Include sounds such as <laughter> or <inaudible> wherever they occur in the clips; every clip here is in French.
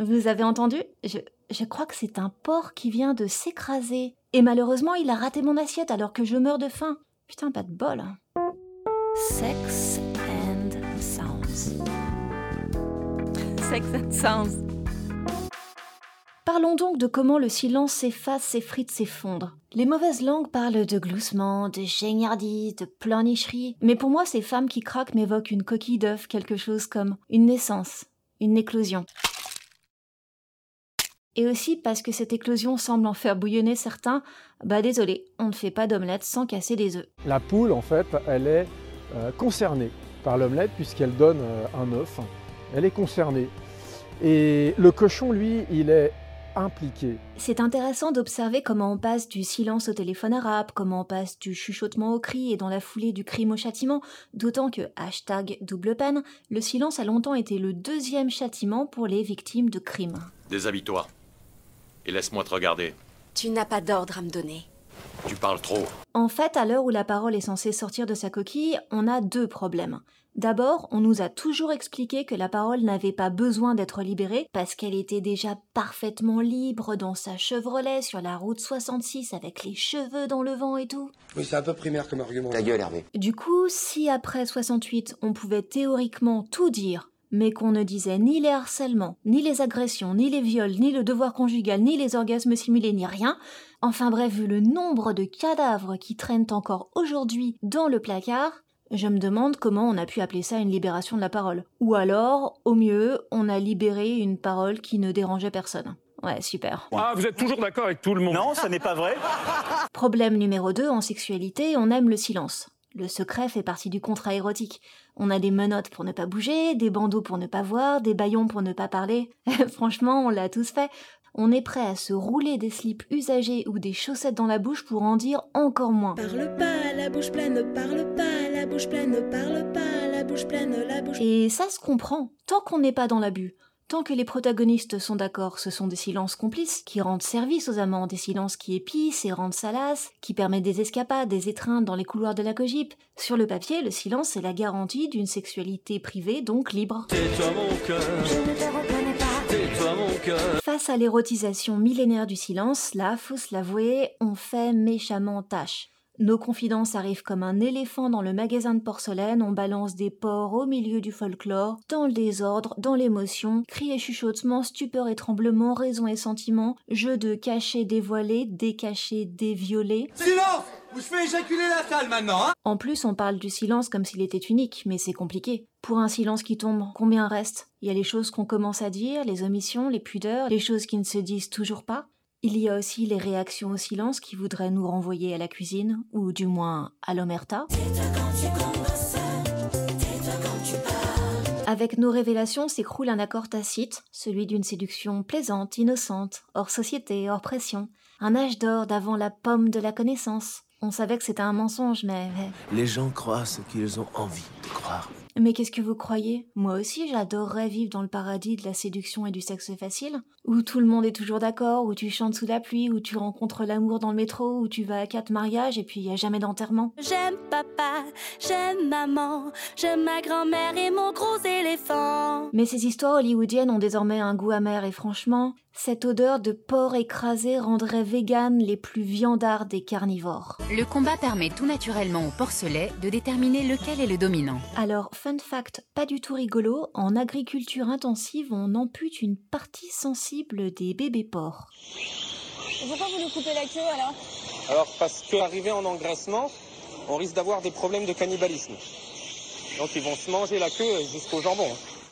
Vous avez entendu? Je, je crois que c'est un porc qui vient de s'écraser. Et malheureusement, il a raté mon assiette alors que je meurs de faim. Putain, pas de bol. Sex and Sounds. Sex and Sounds. Parlons donc de comment le silence s'efface, s'effrite, s'effondre. Les mauvaises langues parlent de gloussement, de géniardise, de pleurnicherie, mais pour moi, ces femmes qui craquent m'évoquent une coquille d'œuf, quelque chose comme une naissance, une éclosion. Et aussi parce que cette éclosion semble en faire bouillonner certains, bah désolé, on ne fait pas d'omelette sans casser des œufs. La poule, en fait, elle est euh, concernée par l'omelette puisqu'elle donne euh, un œuf. Elle est concernée. Et le cochon, lui, il est impliqué. C'est intéressant d'observer comment on passe du silence au téléphone arabe, comment on passe du chuchotement au cri et dans la foulée du crime au châtiment, d'autant que, hashtag double peine, le silence a longtemps été le deuxième châtiment pour les victimes de crimes. Déshabille-toi. Et laisse-moi te regarder. Tu n'as pas d'ordre à me donner. Tu parles trop. En fait, à l'heure où la parole est censée sortir de sa coquille, on a deux problèmes. D'abord, on nous a toujours expliqué que la parole n'avait pas besoin d'être libérée parce qu'elle était déjà parfaitement libre dans sa Chevrolet sur la route 66 avec les cheveux dans le vent et tout. Oui, c'est un peu primaire comme argument. Ta gueule, Hervé. Du coup, si après 68, on pouvait théoriquement tout dire, mais qu'on ne disait ni les harcèlements, ni les agressions, ni les viols, ni le devoir conjugal, ni les orgasmes simulés, ni rien, enfin bref, vu le nombre de cadavres qui traînent encore aujourd'hui dans le placard, je me demande comment on a pu appeler ça une libération de la parole. Ou alors, au mieux, on a libéré une parole qui ne dérangeait personne. Ouais, super. Ah, vous êtes toujours d'accord avec tout le monde Non, ça n'est pas vrai. Problème numéro 2, en sexualité, on aime le silence. Le secret fait partie du contrat érotique. On a des menottes pour ne pas bouger, des bandeaux pour ne pas voir, des baillons pour ne pas parler. <laughs> Franchement, on l'a tous fait. On est prêt à se rouler des slips usagés ou des chaussettes dans la bouche pour en dire encore moins. Parle pas, la bouche pleine, parle pas, la bouche pleine, parle pas, la bouche pleine, la bouche. Et ça se comprend, tant qu'on n'est pas dans l'abus. Tant que les protagonistes sont d'accord, ce sont des silences complices qui rendent service aux amants, des silences qui épicent et rendent salaces, qui permettent des escapades, des étreintes dans les couloirs de la cogip. Sur le papier, le silence est la garantie d'une sexualité privée, donc libre. Face à l'érotisation millénaire du silence, là, faut se l'avouer, on fait méchamment tâche. Nos confidences arrivent comme un éléphant dans le magasin de porcelaine, on balance des porcs au milieu du folklore, dans le désordre, dans l'émotion, cris et chuchotements, stupeur et tremblements, raison et sentiment, jeu de cacher, dévoiler, décacher, dévioler. Silence Vous faites éjaculer la salle maintenant, hein En plus, on parle du silence comme s'il était unique, mais c'est compliqué. Pour un silence qui tombe, combien reste? Il y a les choses qu'on commence à dire, les omissions, les pudeurs, les choses qui ne se disent toujours pas. Il y a aussi les réactions au silence qui voudraient nous renvoyer à la cuisine, ou du moins à l'omerta. Avec nos révélations s'écroule un accord tacite, celui d'une séduction plaisante, innocente, hors société, hors pression, un âge d'or d'avant la pomme de la connaissance. On savait que c'était un mensonge, mais... Les gens croient ce qu'ils ont envie de croire. Mais qu'est-ce que vous croyez? Moi aussi, j'adorerais vivre dans le paradis de la séduction et du sexe facile, où tout le monde est toujours d'accord, où tu chantes sous la pluie, où tu rencontres l'amour dans le métro, où tu vas à quatre mariages et puis il y a jamais d'enterrement. J'aime papa, j'aime maman, j'aime ma grand-mère et mon gros éléphant. Mais ces histoires hollywoodiennes ont désormais un goût amer et franchement, cette odeur de porc écrasé rendrait véganes les plus viandards des carnivores. Le combat permet tout naturellement au porcelet de déterminer lequel est le dominant. Alors, fun fact, pas du tout rigolo, en agriculture intensive, on ampute une partie sensible des bébés porcs. Pourquoi vous nous coupez la queue alors? Alors parce qu'arrivé en engraissement, on risque d'avoir des problèmes de cannibalisme. Donc ils vont se manger la queue jusqu'au jambon.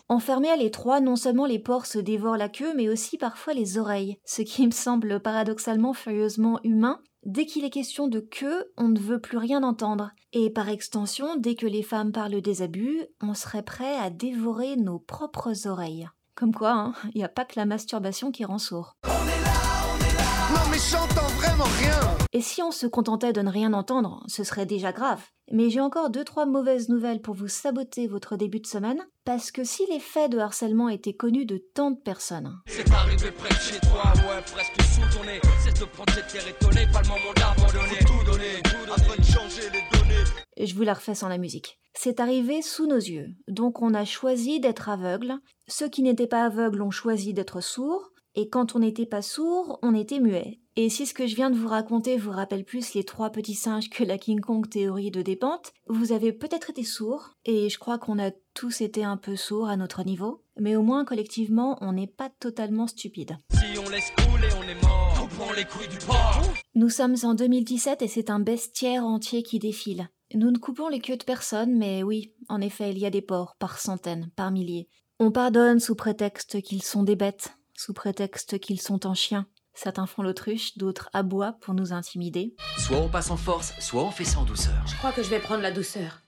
Enfermés à l'étroit, non seulement les porcs se dévorent la queue, mais aussi parfois les oreilles, ce qui me semble paradoxalement furieusement humain. Dès qu'il est question de queue, on ne veut plus rien entendre. Et par extension, dès que les femmes parlent des abus, on serait prêt à dévorer nos propres oreilles. Comme quoi, hein, il n'y a pas que la masturbation qui rend sourd. Non mais j'entends vraiment rien Et si on se contentait de ne rien entendre, ce serait déjà grave. Mais j'ai encore deux trois mauvaises nouvelles pour vous saboter votre début de semaine, parce que si les faits de harcèlement étaient connus de tant de personnes, C'est arrivé près de chez toi, ouais, presque sous ton nez. C'est te prendre cette terre étonnée, pas le moment d'abandonner. Tout donner, de changer les données. je vous la refais sans la musique. C'est arrivé sous nos yeux, donc on a choisi d'être aveugle. Ceux qui n'étaient pas aveugles ont choisi d'être sourds, et quand on n'était pas sourd, on était muet. Et si ce que je viens de vous raconter vous rappelle plus les trois petits singes que la King Kong théorie de dépente, vous avez peut-être été sourd, et je crois qu'on a tous été un peu sourds à notre niveau, mais au moins collectivement, on n'est pas totalement stupide. Si on laisse couler, on est mort. Coupons les couilles du porc. Nous sommes en 2017 et c'est un bestiaire entier qui défile. Nous ne coupons les queues de personne, mais oui, en effet, il y a des porcs, par centaines, par milliers. On pardonne sous prétexte qu'ils sont des bêtes, sous prétexte qu'ils sont en chien. Certains font l'autruche, d'autres aboient pour nous intimider. Soit on passe en force, soit on fait ça en douceur. Je crois que je vais prendre la douceur.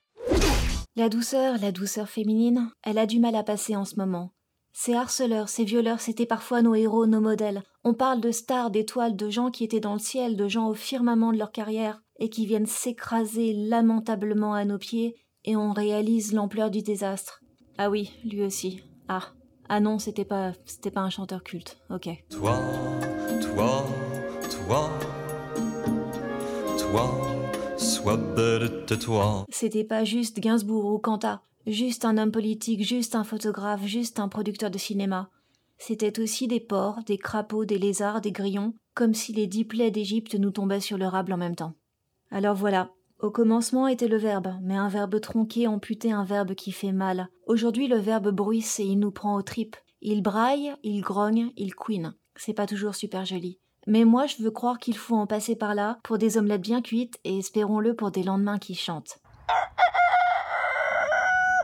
La douceur, la douceur féminine, elle a du mal à passer en ce moment. Ces harceleurs, ces violeurs, c'était parfois nos héros, nos modèles. On parle de stars, d'étoiles, de gens qui étaient dans le ciel, de gens au firmament de leur carrière, et qui viennent s'écraser lamentablement à nos pieds, et on réalise l'ampleur du désastre. Ah oui, lui aussi. Ah. Ah non, c'était pas, c'était pas un chanteur culte. Ok. Toi, toi, toi, toi, sois belle de toi. C'était pas juste Gainsbourg ou Kanta, juste un homme politique, juste un photographe, juste un producteur de cinéma. C'était aussi des porcs, des crapauds, des lézards, des grillons, comme si les dix plaies d'Égypte nous tombaient sur le rable en même temps. Alors voilà, au commencement était le verbe, mais un verbe tronqué amputé un verbe qui fait mal. Aujourd'hui le verbe bruisse et il nous prend aux tripes. Il braille, il grogne, il couine. C'est pas toujours super joli. Mais moi je veux croire qu'il faut en passer par là pour des omelettes bien cuites et espérons-le pour des lendemains qui chantent.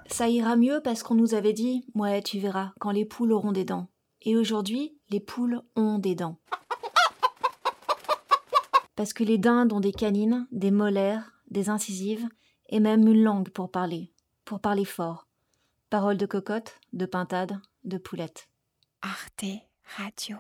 Ça ira mieux parce qu'on nous avait dit Ouais, tu verras, quand les poules auront des dents. Et aujourd'hui, les poules ont des dents. Parce que les dindes ont des canines, des molaires, des incisives et même une langue pour parler, pour parler fort. Paroles de cocotte, de pintade, de poulette. Arte Radio.